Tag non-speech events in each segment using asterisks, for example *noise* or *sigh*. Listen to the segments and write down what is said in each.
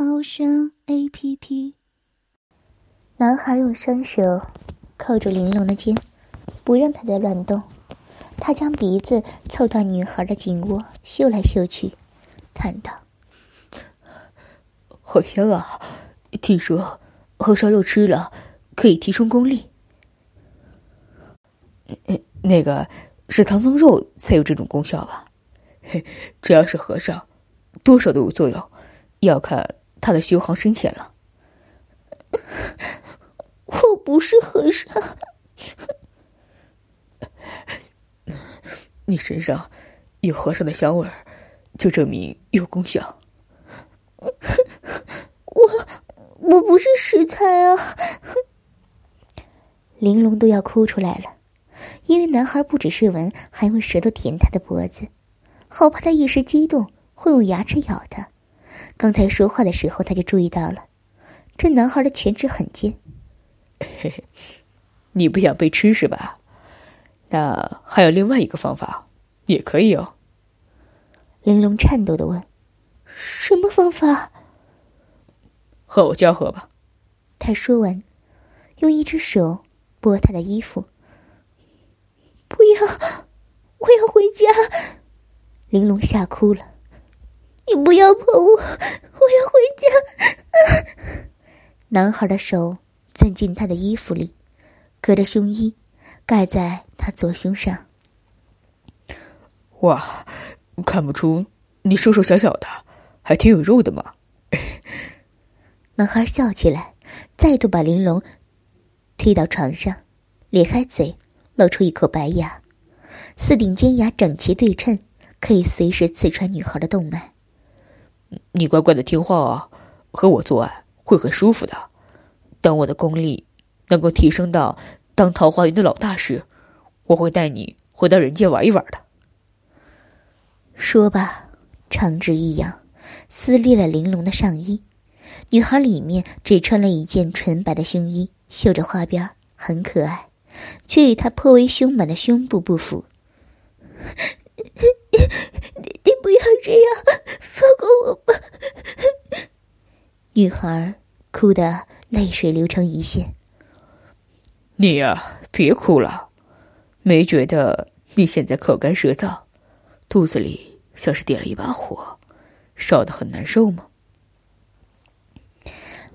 猫声 A P P。男孩用双手扣住玲珑的肩，不让她再乱动。他将鼻子凑到女孩的颈窝，嗅来嗅去，叹道：“好香啊！听说红烧肉吃了可以提升功力。那个是唐僧肉才有这种功效吧？”嘿，只要是和尚，多少都有作用，要看他的修行深浅了。我不是和尚，你身上有和尚的香味儿，就证明有功效。我我不是食材啊！玲珑都要哭出来了，因为男孩不止舌吻，还用舌头舔他的脖子。好怕他一时激动会用牙齿咬他。刚才说话的时候，他就注意到了，这男孩的犬齿很尖。嘿嘿，你不想被吃是吧？那还有另外一个方法，也可以哦。玲珑颤抖的问：“什么方法？”和我交合吧。他说完，用一只手拨他的衣服。不要，我要回家。玲珑吓哭了，你不要碰我，我要回家。*laughs* 男孩的手钻进他的衣服里，隔着胸衣盖在他左胸上。哇，看不出你瘦瘦小小的，还挺有肉的嘛。*laughs* 男孩笑起来，再度把玲珑推到床上，咧开嘴，露出一口白牙，四顶尖牙整齐对称。可以随时刺穿女孩的动脉。你乖乖的听话啊，和我做爱会很舒服的。等我的功力能够提升到当桃花源的老大时，我会带你回到人间玩一玩的。说罢，长指一扬，撕裂了玲珑的上衣。女孩里面只穿了一件纯白的胸衣，绣着花边，很可爱，却与她颇为凶猛的胸部不符。不要这样，放过我吧！女孩哭得泪水流成一线。你呀，别哭了，没觉得你现在口干舌燥，肚子里像是点了一把火，烧得很难受吗？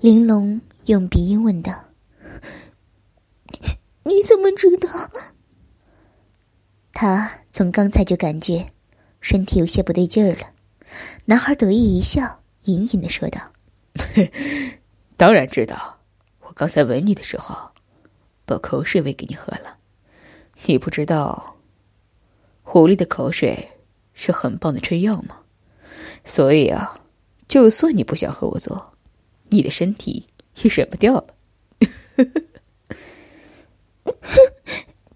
玲珑用鼻音问道：“你怎么知道？”他从刚才就感觉。身体有些不对劲儿了，男孩得意一笑，隐隐的说道：“ *laughs* 当然知道，我刚才吻你的时候，把口水喂给你喝了。你不知道，狐狸的口水是很棒的春药吗？所以啊，就算你不想和我做，你的身体也忍不掉了。*laughs*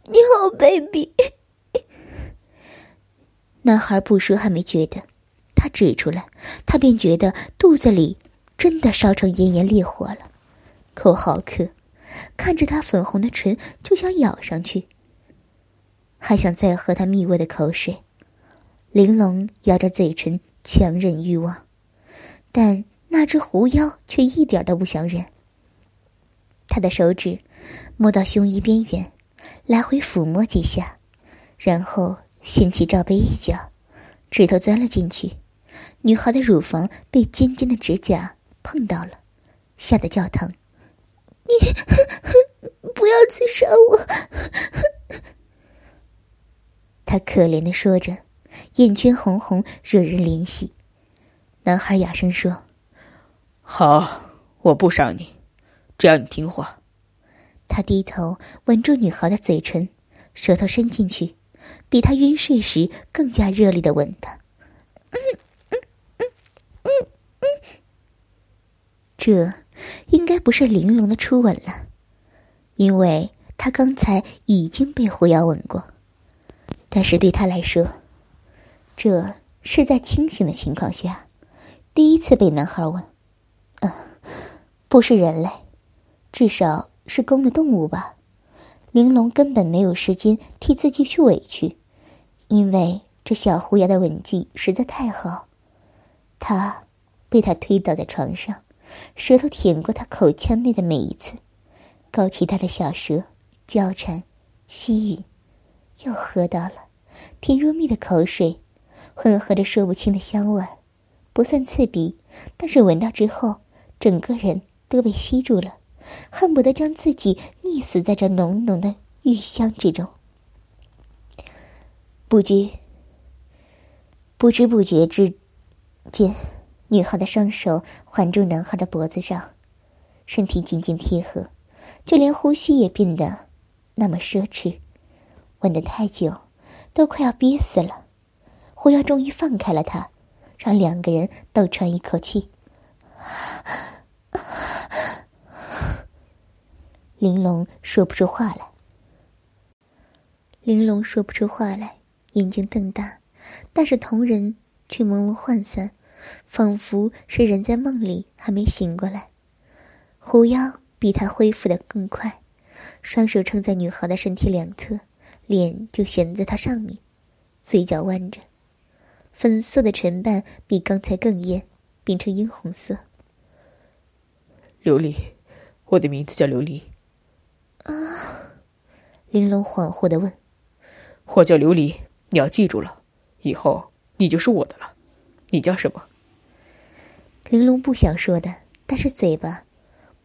你好卑鄙！”男孩不说还没觉得，他指出来，他便觉得肚子里真的烧成炎炎烈火了，口好渴，看着他粉红的唇就想咬上去，还想再喝他蜜味的口水。玲珑咬着嘴唇强忍欲望，但那只狐妖却一点都不想忍。他的手指摸到胸衣边缘，来回抚摸几下，然后。掀起罩杯一角，指头钻了进去，女孩的乳房被尖尖的指甲碰到了，吓得叫疼。你 *laughs* 不要刺杀我！他可怜的说着，眼圈红红，惹人怜惜。男孩哑声说：“好，我不伤你，只要你听话。”他低头吻住女孩的嘴唇，舌头伸进去。比他晕睡时更加热烈的吻他，这应该不是玲珑的初吻了，因为他刚才已经被狐妖吻过。但是对他来说，这是在清醒的情况下第一次被男孩吻。嗯，不是人类，至少是公的动物吧。玲珑根本没有时间替自己去委屈，因为这小狐妖的吻技实在太好。他被他推倒在床上，舌头舔过他口腔内的每一次，勾起他的小舌，交缠、吸吮，又喝到了甜如蜜的口水，混合着说不清的香味儿，不算刺鼻，但是闻到之后，整个人都被吸住了。恨不得将自己溺死在这浓浓的玉香之中。不知不知不觉之间，女孩的双手环住男孩的脖子上，身体紧紧贴合，就连呼吸也变得那么奢侈。吻得太久，都快要憋死了。狐妖终于放开了他，让两个人都喘一口气。玲珑说不出话来。玲珑说不出话来，眼睛瞪大，但是瞳仁却朦胧涣散，仿佛是人在梦里还没醒过来。狐妖比他恢复的更快，双手撑在女孩的身体两侧，脸就悬在她上面，嘴角弯着，粉色的唇瓣比刚才更艳，变成殷红色。琉璃，我的名字叫琉璃。啊，玲珑恍惚的问：“我叫琉璃，你要记住了，以后你就是我的了。你叫什么？”玲珑不想说的，但是嘴巴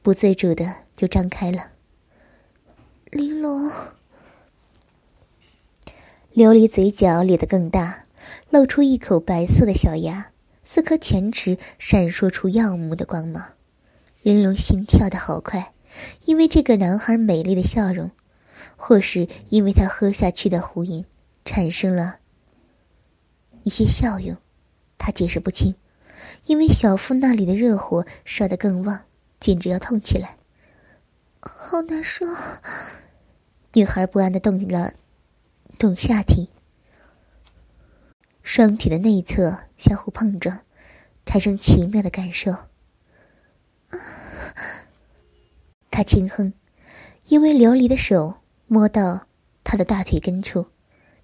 不自主的就张开了。玲珑，琉璃嘴角咧得更大，露出一口白色的小牙，四颗前齿闪烁出耀目的光芒。玲珑心跳的好快。因为这个男孩美丽的笑容，或是因为他喝下去的壶饮，产生了一些效用，他解释不清。因为小腹那里的热火烧得更旺，简直要痛起来，好难受。女孩不安的动了动下体，双腿的内侧相互碰撞，产生奇妙的感受。他轻哼，因为琉璃的手摸到他的大腿根处，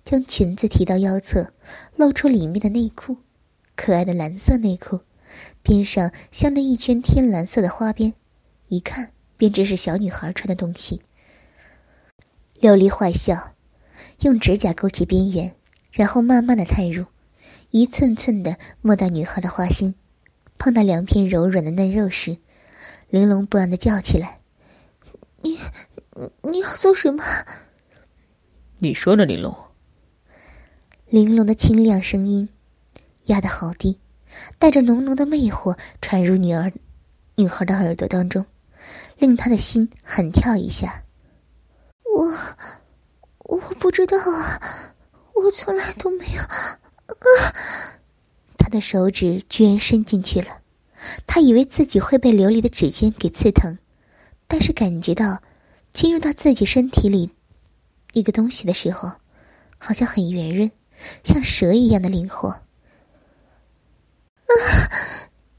将裙子提到腰侧，露出里面的内裤，可爱的蓝色内裤，边上镶着一圈天蓝色的花边，一看便知是小女孩穿的东西。琉璃坏笑，用指甲勾起边缘，然后慢慢的探入，一寸寸的摸到女孩的花心，碰到两片柔软的嫩肉时，玲珑不安的叫起来。你，你要做什么？你说呢，玲珑。玲珑的清亮声音，压得好低，带着浓浓的魅惑，传入女儿、女孩的耳朵当中，令她的心狠跳一下。我，我不知道啊，我从来都没有。啊！他的手指居然伸进去了，他以为自己会被琉璃的指尖给刺疼。但是感觉到进入到自己身体里一个东西的时候，好像很圆润，像蛇一样的灵活。啊！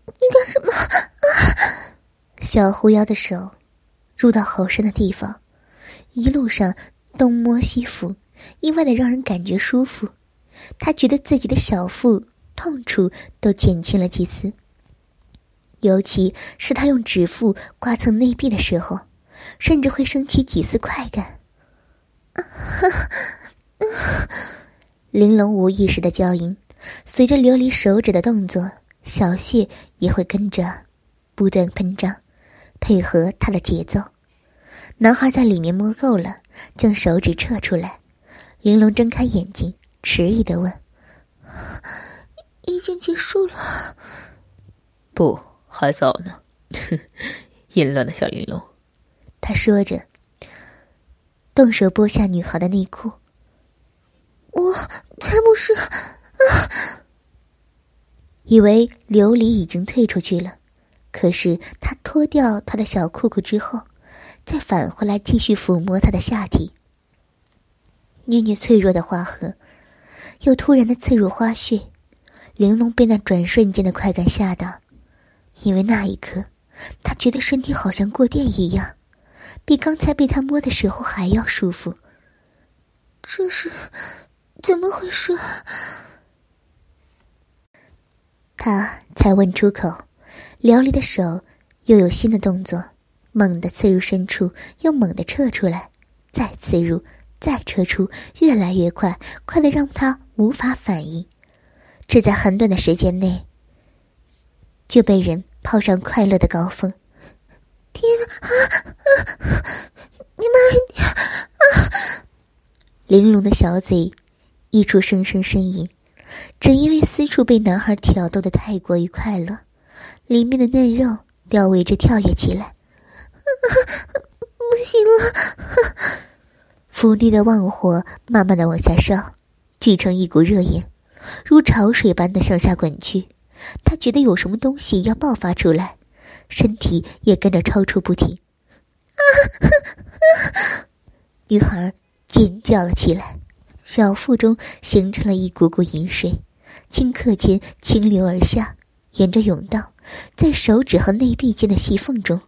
你干什么？啊！小狐妖的手入到喉深的地方，一路上东摸西抚，意外的让人感觉舒服。他觉得自己的小腹痛处都减轻了几次。尤其是他用指腹刮蹭内壁的时候，甚至会升起几丝快感。玲珑无意识的娇音，随着琉璃手指的动作，小穴也会跟着不断喷张，配合他的节奏。男孩在里面摸够了，将手指撤出来。玲珑睁开眼睛，迟疑的问：“已经结束了？”不。还早呢，*laughs* 淫乱的小玲珑。他说着，动手剥下女孩的内裤。我才不是啊！以为琉璃已经退出去了，可是他脱掉他的小裤裤之后，再返回来继续抚摸她的下体，捏捏脆弱的花核，又突然的刺入花穴。玲珑被那转瞬间的快感吓到，因为那一刻，他觉得身体好像过电一样，比刚才被他摸的时候还要舒服。这是怎么回事？他才问出口，辽离的手又有新的动作，猛地刺入深处，又猛地撤出来，再刺入，再撤出，越来越快，快的让他无法反应。只在很短的时间内，就被人泡上快乐的高峰。天啊啊！你慢点啊！玲珑的小嘴溢出声声呻吟，只因为私处被男孩挑逗的太过于快乐，里面的嫩肉吊为着跳跃起来。不行了！福利的旺火慢慢的往下烧，聚成一股热焰。如潮水般的向下滚去，他觉得有什么东西要爆发出来，身体也跟着抽搐不停。*laughs* 女孩尖叫了起来，小腹中形成了一股股淫水，顷刻间倾流而下，沿着甬道，在手指和内壁间的细缝中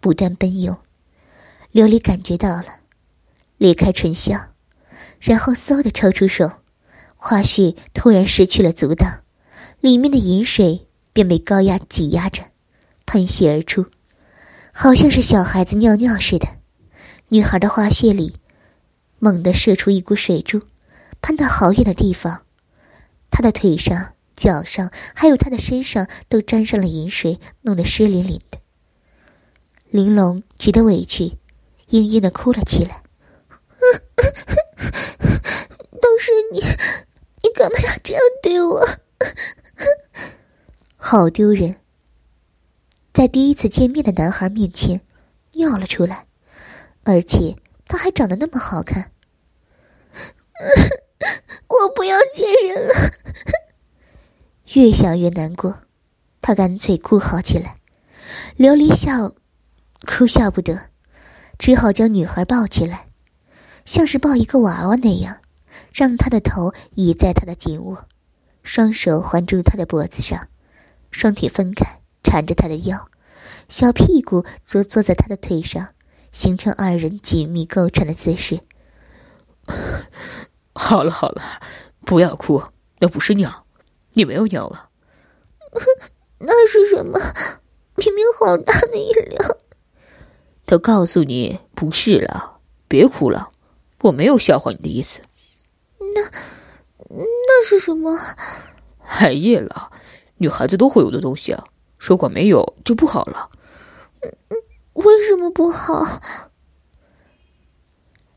不断奔涌。琉璃感觉到了，裂开唇笑，然后嗖的抽出手。花絮突然失去了阻挡，里面的饮水便被高压挤压着，喷泻而出，好像是小孩子尿尿似的。女孩的花穴里猛地射出一股水柱，喷到好远的地方，她的腿上、脚上还有她的身上都沾上了饮水，弄得湿淋淋的。玲珑觉得委屈，嘤嘤的哭了起来：“ *laughs* 都是你！”你干嘛要这样对我？好丢人！在第一次见面的男孩面前尿了出来，而且他还长得那么好看。*laughs* 我不要见人了！越想越难过，他干脆哭嚎起来。琉璃笑，哭笑不得，只好将女孩抱起来，像是抱一个娃娃那样。让她的头倚在他的颈窝，双手环住他的脖子上，双腿分开缠着他的腰，小屁股则坐在他的腿上，形成二人紧密构成的姿势。*laughs* 好了好了，不要哭，那不是尿，你没有尿了。*laughs* 那是什么？明明好大的一量。都告诉你不是了，别哭了，我没有笑话你的意思。那那是什么？海夜了，女孩子都会有的东西啊。如果没有，就不好了。为什么不好？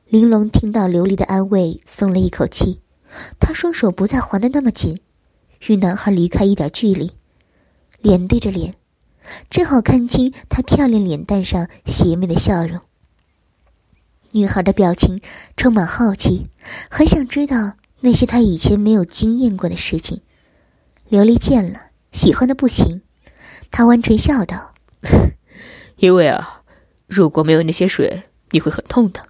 玲珑听到琉璃的安慰，松了一口气。她双手不再环得那么紧，与男孩离开一点距离，脸对着脸，正好看清他漂亮脸蛋上邪魅的笑容。女孩的表情充满好奇，很想知道那些她以前没有经验过的事情。琉璃见了，喜欢的不行，他弯唇笑道：“因为啊，如果没有那些水，你会很痛的。”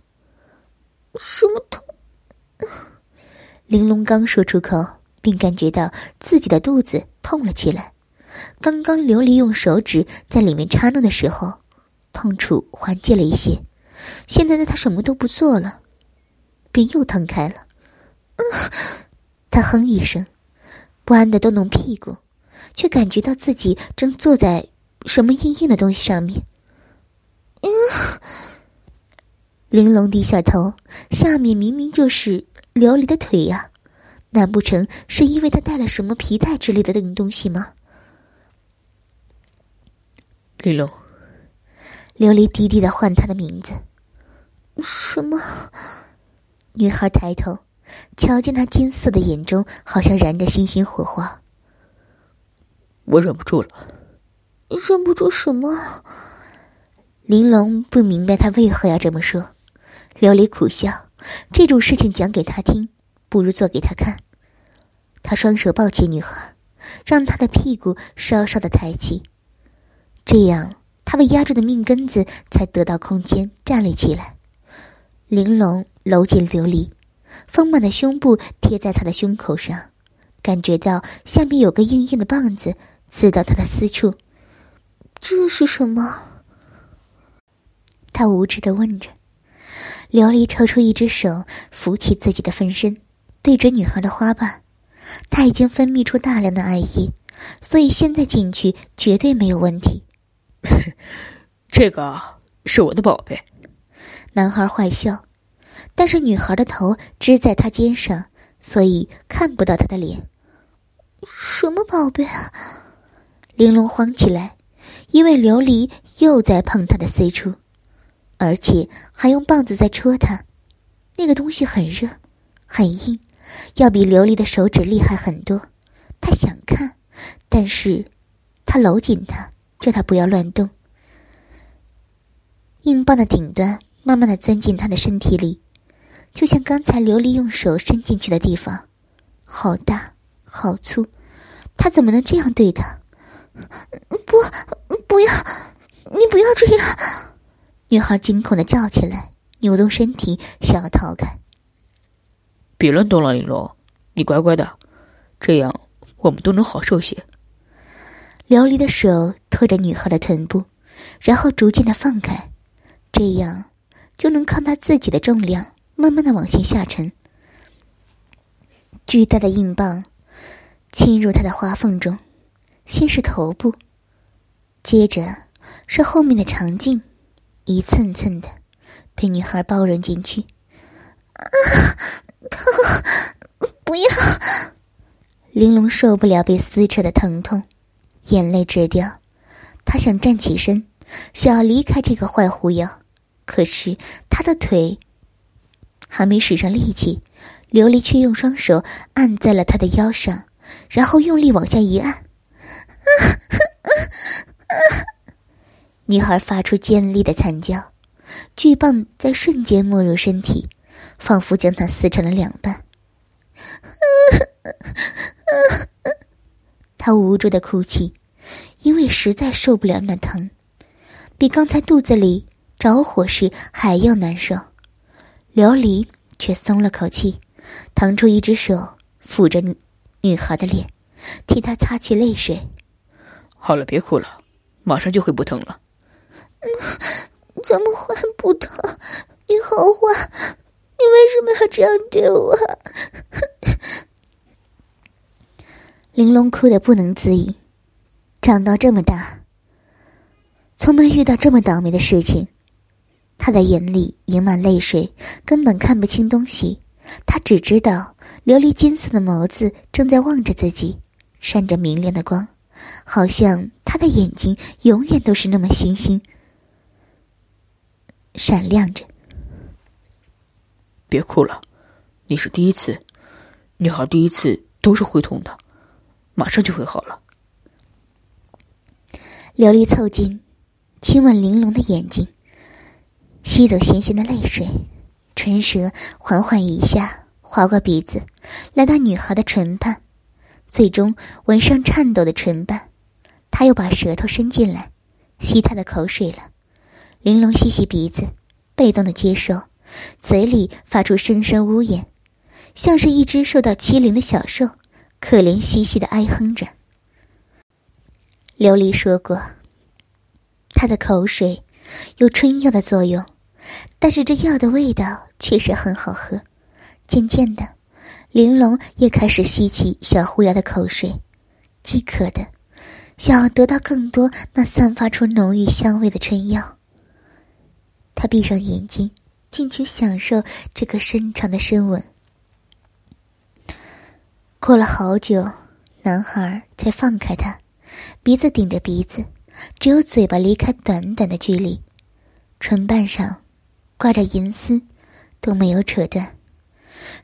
什么痛？玲珑刚说出口，便感觉到自己的肚子痛了起来。刚刚琉璃用手指在里面插弄的时候，痛楚缓解了一些。现在的他什么都不做了，便又疼开了。嗯他哼一声，不安的动动屁股，却感觉到自己正坐在什么硬硬的东西上面。玲珑低下头，下面明明就是琉璃的腿呀，难不成是因为他带了什么皮带之类的东西吗？玲珑。琉璃低低的唤他的名字。什么？女孩抬头，瞧见那金色的眼中好像燃着星星火花。我忍不住了。忍不住什么？玲珑不明白他为何要这么说。琉璃苦笑，这种事情讲给他听，不如做给他看。他双手抱起女孩，让她的屁股稍稍的抬起。这样他被压住的命根子才得到空间站立起来。玲珑搂紧琉璃，丰满的胸部贴在他的胸口上，感觉到下面有个硬硬的棒子刺到他的私处。这是什么？他无知的问着。琉璃抽出一只手，扶起自己的分身，对准女孩的花瓣。他已经分泌出大量的爱意，所以现在进去绝对没有问题。这个是我的宝贝。男孩坏笑，但是女孩的头支在他肩上，所以看不到他的脸。什么宝贝啊？玲珑慌起来，因为琉璃又在碰他的私处，而且还用棒子在戳他。那个东西很热，很硬。要比琉璃的手指厉害很多，他想看，但是，他搂紧他，叫他不要乱动。硬棒的顶端慢慢的钻进他的身体里，就像刚才琉璃用手伸进去的地方，好大，好粗，他怎么能这样对他？不，不要，你不要这样！女孩惊恐的叫起来，扭动身体想要逃开。别乱动了，玲珑，你乖乖的，这样我们都能好受些。琉璃的手托着女孩的臀部，然后逐渐的放开，这样就能靠他自己的重量，慢慢的往前下沉。巨大的硬棒侵入她的花缝中，先是头部，接着是后面的长颈，一寸寸的被女孩包容进去。啊！疼，不要！玲珑受不了被撕扯的疼痛，眼泪直掉。她想站起身，想要离开这个坏狐妖，可是她的腿还没使上力气，琉璃却用双手按在了她的腰上，然后用力往下一按。女孩发出尖利的惨叫，巨棒在瞬间没入身体。仿佛将她撕成了两半，*laughs* 他无助的哭泣，因为实在受不了那疼，比刚才肚子里着火时还要难受。琉璃却松了口气，腾出一只手抚着女孩的脸，替她擦去泪水。好了，别哭了，马上就会不疼了。怎么会不疼？你好坏！你为什么要这样对我？玲珑哭得不能自已。长到这么大，从没遇到这么倒霉的事情。他的眼里盈满泪水，根本看不清东西。他只知道琉璃金色的眸子正在望着自己，闪着明亮的光，好像他的眼睛永远都是那么星星闪亮着。别哭了，你是第一次，女孩第一次都是会痛的，马上就会好了。琉璃凑近，亲吻玲珑的眼睛，吸走咸咸的泪水，唇舌缓缓一下划过鼻子，来到女孩的唇畔，最终吻上颤抖的唇瓣。他又把舌头伸进来，吸她的口水了。玲珑吸吸鼻子，被动的接受。嘴里发出声声呜咽，像是一只受到欺凌的小兽，可怜兮兮的哀哼着。琉璃说过，他的口水有春药的作用，但是这药的味道确实很好喝。渐渐的，玲珑也开始吸起小狐妖的口水，饥渴的想要得到更多那散发出浓郁香味的春药。他闭上眼睛。尽情享受这个深长的深吻。过了好久，男孩才放开他，鼻子顶着鼻子，只有嘴巴离开短短的距离，唇瓣上挂着银丝，都没有扯断。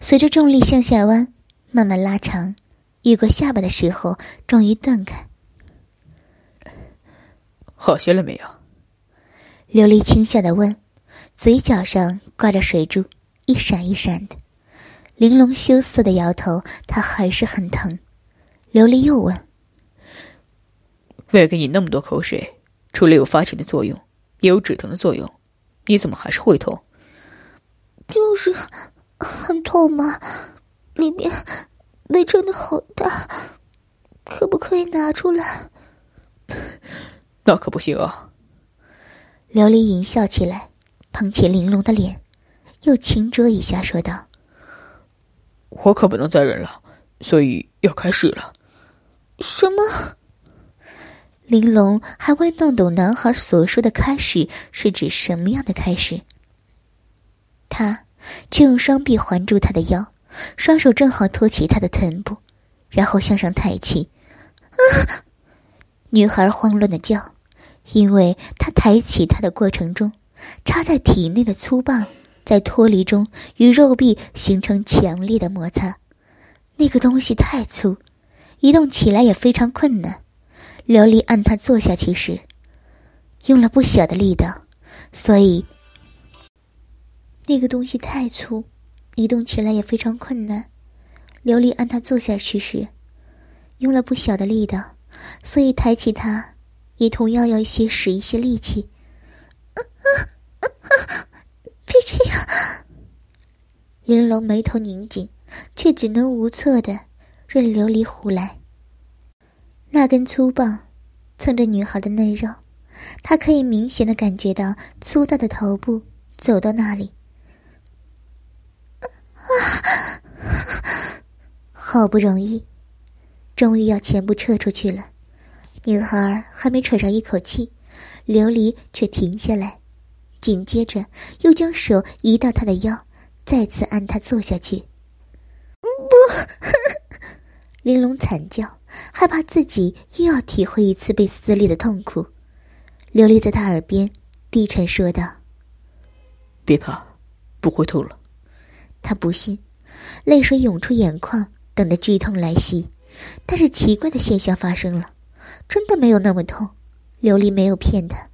随着重力向下弯，慢慢拉长，越过下巴的时候，终于断开。好些了没有？琉璃轻笑的问。嘴角上挂着水珠，一闪一闪的。玲珑羞涩的摇头，他还是很疼。琉璃又问：“喂给你那么多口水，除了有发情的作用，也有止疼的作用。你怎么还是会痛？就是很痛吗，里面被撑的好大，可不可以拿出来？*laughs* 那可不行啊！琉璃淫笑起来，捧起玲珑的脸，又轻啄一下，说道：“我可不能再忍了，所以要开始了。”什么？玲珑还未弄懂男孩所说的“开始”是指什么样的开始，他却用双臂环住他的腰，双手正好托起他的臀部，然后向上抬起。啊！女孩慌乱的叫，因为她抬起她的过程中，插在体内的粗棒在脱离中与肉壁形成强烈的摩擦，那个东西太粗，移动起来也非常困难。琉璃按他坐下去时，用了不小的力道，所以那个东西太粗，移动起来也非常困难。琉璃按他坐下去时，用了不小的力道。所以抬起他，也同样要一些使一些力气。别这样！玲珑眉头拧紧，却只能无措的任琉璃胡来。那根粗棒蹭着女孩的嫩肉，她可以明显的感觉到粗大的头部走到那里。啊！*sighs* 好不容易。终于要全部撤出去了，女孩还没喘上一口气，琉璃却停下来，紧接着又将手移到她的腰，再次按她坐下去。*laughs* 不，*laughs* 玲珑惨叫，害怕自己又要体会一次被撕裂的痛苦。琉璃在他耳边低沉说道：“别怕，不会痛了。”他不信，泪水涌出眼眶，等着剧痛来袭。但是奇怪的现象发生了，真的没有那么痛。琉璃没有骗他，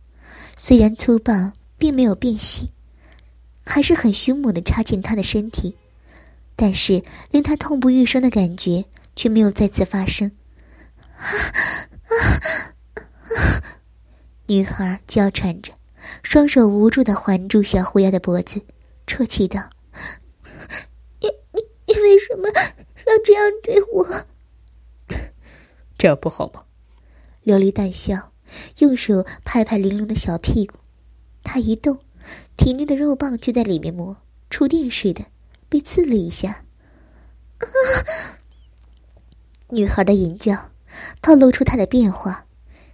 虽然粗棒并没有变细，还是很凶猛的插进他的身体，但是令他痛不欲生的感觉却没有再次发生。啊啊啊女孩娇喘着，双手无助的环住小狐妖的脖子，啜泣道：“为什么要这样对我？”这样不好吗？琉璃淡笑，用手拍拍玲珑的小屁股。她一动，体内的肉棒就在里面磨，触电似的被刺了一下。啊！女孩的淫叫透露出她的变化，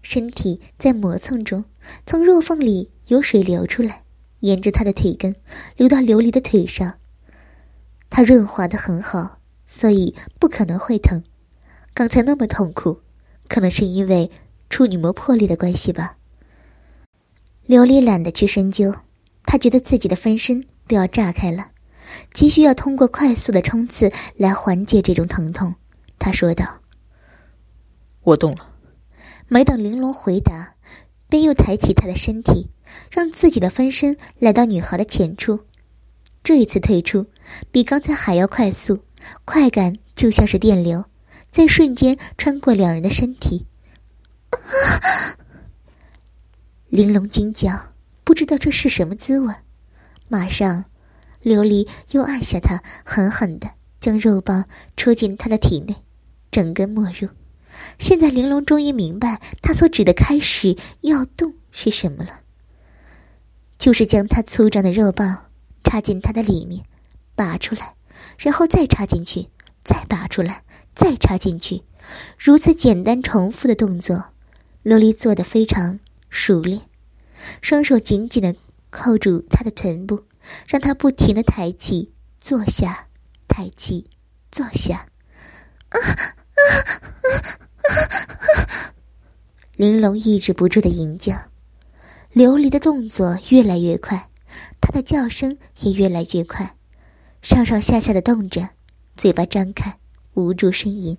身体在磨蹭中，从肉缝里有水流出来，沿着她的腿根流到琉璃的腿上。它润滑的很好，所以不可能会疼。刚才那么痛苦，可能是因为处女膜破裂的关系吧。琉璃懒得去深究，他觉得自己的分身都要炸开了，急需要通过快速的冲刺来缓解这种疼痛。他说道：“我动了。”没等玲珑回答，便又抬起她的身体，让自己的分身来到女孩的前处。这一次退出，比刚才还要快速，快感就像是电流。在瞬间穿过两人的身体，*laughs* 玲珑惊叫，不知道这是什么滋味。马上，琉璃又按下他，狠狠的将肉棒戳进他的体内，整根没入。现在，玲珑终于明白他所指的开始要动是什么了，就是将他粗壮的肉棒插进他的里面，拔出来，然后再插进去，再拔出来。再插进去，如此简单重复的动作，琉璃做得非常熟练。双手紧紧的扣住他的臀部，让他不停的抬起、坐下、抬起、坐下。啊啊啊啊！玲珑抑制不住的吟叫，琉璃的动作越来越快，他的叫声也越来越快，上上下下的动着，嘴巴张开。无助呻吟，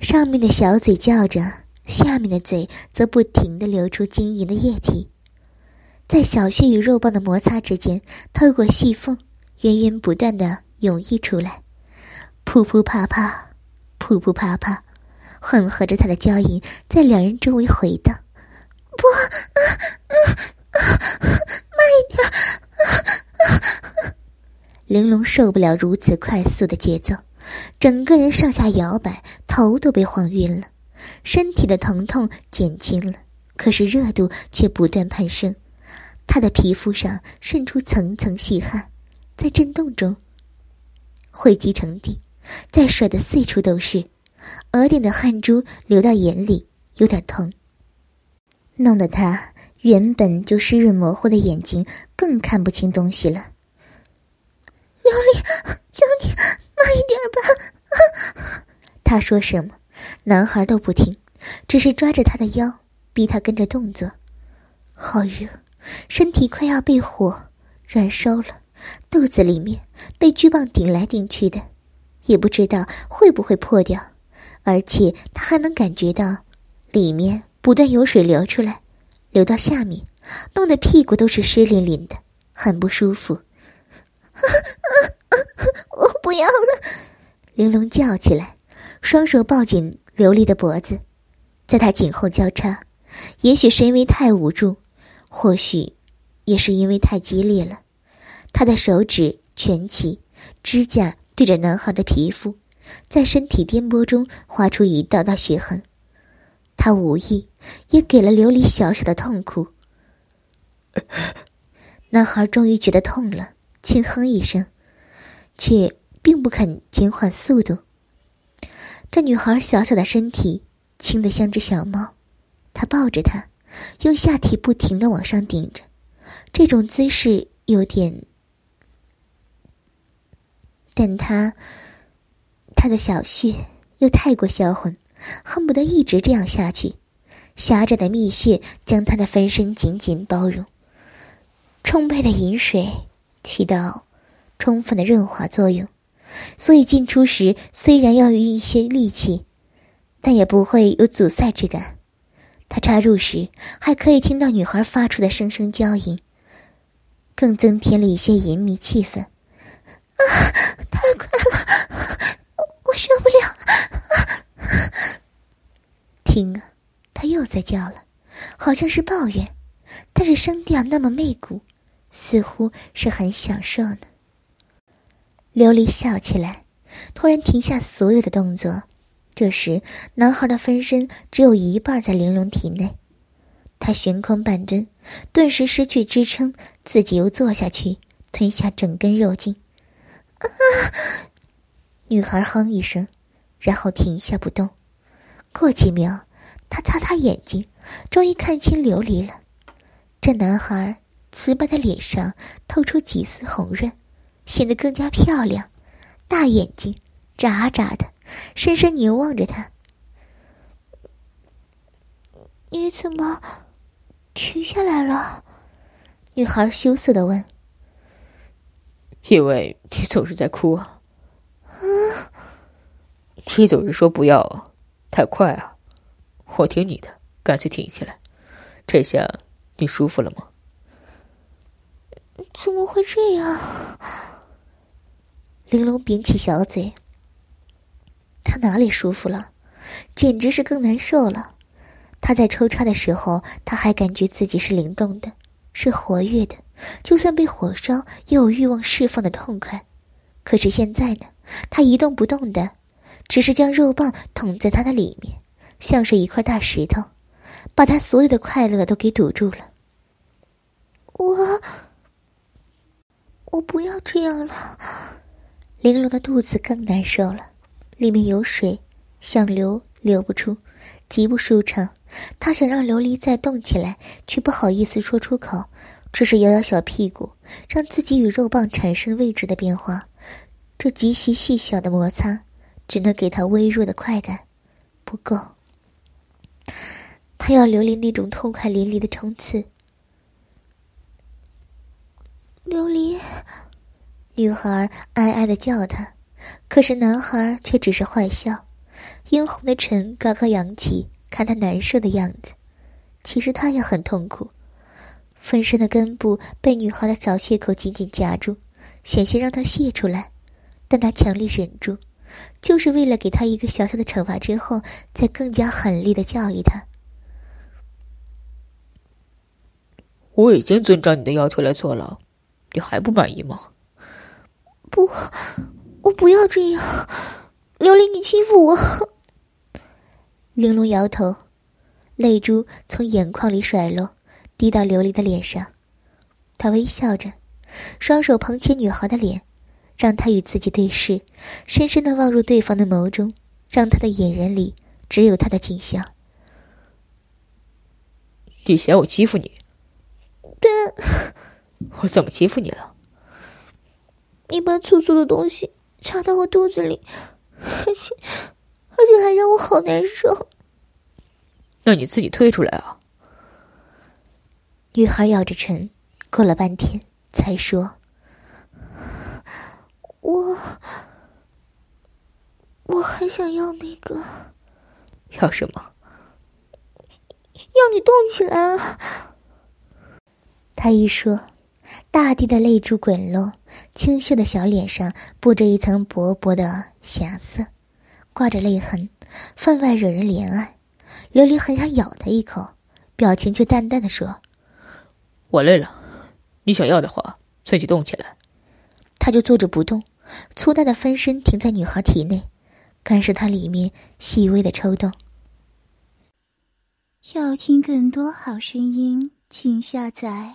上面的小嘴叫着，下面的嘴则不停的流出晶莹的液体，在小穴与肉棒的摩擦之间，透过细缝源源不断的涌溢出来，噗噗啪啪，噗噗啪啪，混合着他的娇吟在两人周围回荡。不，啊一点！玲珑受不了如此快速的节奏，整个人上下摇摆，头都被晃晕了。身体的疼痛减轻了，可是热度却不断攀升。他的皮肤上渗出层层细汗，在震动中汇集成地，再甩得四处都是。额顶的汗珠流到眼里，有点疼，弄得他原本就湿润模糊的眼睛更看不清东西了。尤里，求你慢一点吧。*laughs* 他说什么，男孩都不听，只是抓着他的腰，逼他跟着动作。好热，身体快要被火燃烧了，肚子里面被巨棒顶来顶去的，也不知道会不会破掉。而且他还能感觉到，里面不断有水流出来，流到下面，弄得屁股都是湿淋淋的，很不舒服。*laughs* 我不要了！玲珑叫起来，双手抱紧琉璃的脖子，在他颈后交叉。也许是因为太无助，或许也是因为太激烈了，他的手指蜷起，指甲对着男孩的皮肤。在身体颠簸中划出一道道血痕，他无意也给了琉璃小小的痛苦。男孩终于觉得痛了，轻哼一声，却并不肯减缓速度。这女孩小小的身体轻得像只小猫，他抱着她，用下体不停的往上顶着，这种姿势有点，但他。他的小穴又太过销魂，恨不得一直这样下去。狭窄的蜜穴将他的分身紧紧包容，充沛的饮水起到充分的润滑作用，所以进出时虽然要用一些力气，但也不会有阻塞之感。他插入时还可以听到女孩发出的声声娇吟，更增添了一些淫靡气氛。啊，太快了！我受不了了！听啊，他又在叫了，好像是抱怨，但是声调那么媚骨，似乎是很享受呢。琉璃笑起来，突然停下所有的动作。这时，男孩的分身只有一半在玲珑体内，他悬空半蹲，顿时失去支撑，自己又坐下去，吞下整根肉茎。啊！女孩哼一声，然后停下不动。过几秒，她擦擦眼睛，终于看清琉璃了。这男孩瓷白的脸上透出几丝红润，显得更加漂亮。大眼睛眨眨的，深深凝望着他。你怎么停下来了？女孩羞涩的问。因为你总是在哭啊。你总是说不要太快啊，我听你的，干脆停下来。这下你舒服了吗？怎么会这样？玲珑扁起小嘴。他哪里舒服了？简直是更难受了。他在抽插的时候，他还感觉自己是灵动的，是活跃的，就算被火烧，也有欲望释放的痛快。可是现在呢？他一动不动的。只是将肉棒捅在他的里面，像是一块大石头，把他所有的快乐都给堵住了。我，我不要这样了。玲珑的肚子更难受了，里面有水，想流流不出，极不舒畅。她想让琉璃再动起来，却不好意思说出口，只是摇摇小屁股，让自己与肉棒产生位置的变化。这极其细小的摩擦。只能给她微弱的快感，不够。他要琉璃那种痛快淋漓的冲刺。琉璃，女孩哀哀的叫他，可是男孩却只是坏笑，殷红的唇高高扬起，看他难受的样子。其实他也很痛苦，分身的根部被女孩的小血口紧紧夹住，险些让他泄出来，但他强力忍住。就是为了给他一个小小的惩罚，之后再更加狠厉的教育他。我已经遵照你的要求来做了，你还不满意吗？不，我不要这样，琉璃，你欺负我。玲珑摇头，泪珠从眼眶里甩落，滴到琉璃的脸上。他微笑着，双手捧起女孩的脸，让她与自己对视，深深的望入对方的眸中，让他的眼仁里只有他的景象。你嫌我欺负你？对，我怎么欺负你了？你把粗粗的东西插到我肚子里，而且。而且还让我好难受。那你自己退出来啊！女孩咬着唇，过了半天才说：“我，我还想要那个。”要什么？要你动起来啊！他一说，大地的泪珠滚落，清秀的小脸上布着一层薄薄的霞色。挂着泪痕，分外惹人怜爱。琉璃很想咬他一口，表情却淡淡的说：“我累了，你想要的话，自己动起来。”他就坐着不动，粗大的分身停在女孩体内，感受她里面细微的抽动。要听更多好声音，请下载